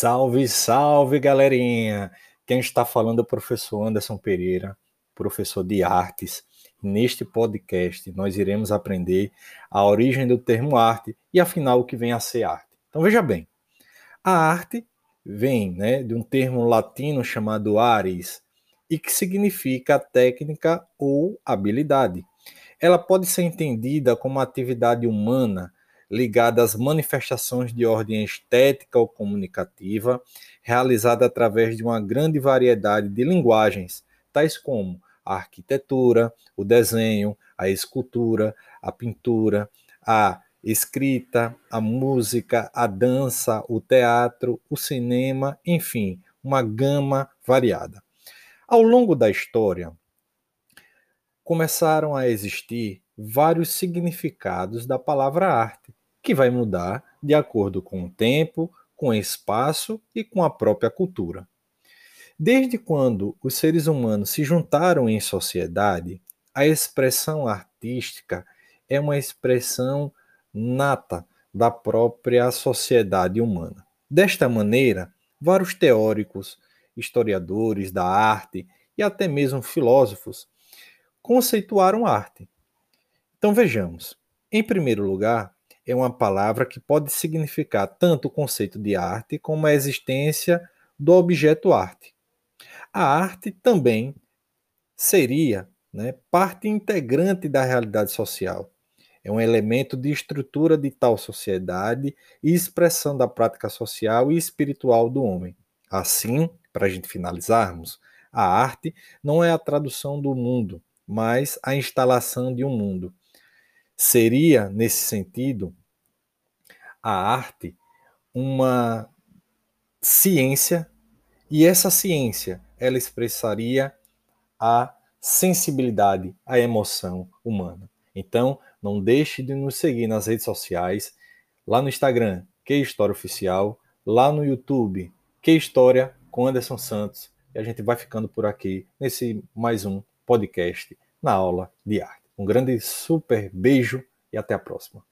Salve, salve, galerinha! Quem está falando é o professor Anderson Pereira, professor de artes. Neste podcast, nós iremos aprender a origem do termo arte e, afinal, o que vem a ser arte. Então, veja bem: a arte vem né, de um termo latino chamado aris e que significa técnica ou habilidade. Ela pode ser entendida como atividade humana ligada às manifestações de ordem estética ou comunicativa, realizada através de uma grande variedade de linguagens, tais como a arquitetura, o desenho, a escultura, a pintura, a escrita, a música, a dança, o teatro, o cinema, enfim, uma gama variada. Ao longo da história, começaram a existir vários significados da palavra arte, que vai mudar de acordo com o tempo, com o espaço e com a própria cultura. Desde quando os seres humanos se juntaram em sociedade, a expressão artística é uma expressão nata da própria sociedade humana. Desta maneira, vários teóricos, historiadores da arte e até mesmo filósofos conceituaram arte. Então vejamos. Em primeiro lugar, é uma palavra que pode significar tanto o conceito de arte como a existência do objeto arte. A arte também seria né, parte integrante da realidade social. É um elemento de estrutura de tal sociedade e expressão da prática social e espiritual do homem. Assim, para a gente finalizarmos, a arte não é a tradução do mundo, mas a instalação de um mundo. Seria, nesse sentido, a arte uma ciência e essa ciência ela expressaria a sensibilidade, a emoção humana. Então, não deixe de nos seguir nas redes sociais, lá no Instagram, Que História Oficial, lá no YouTube, Que História com Anderson Santos. E a gente vai ficando por aqui nesse mais um podcast na aula de arte. Um grande super beijo e até a próxima.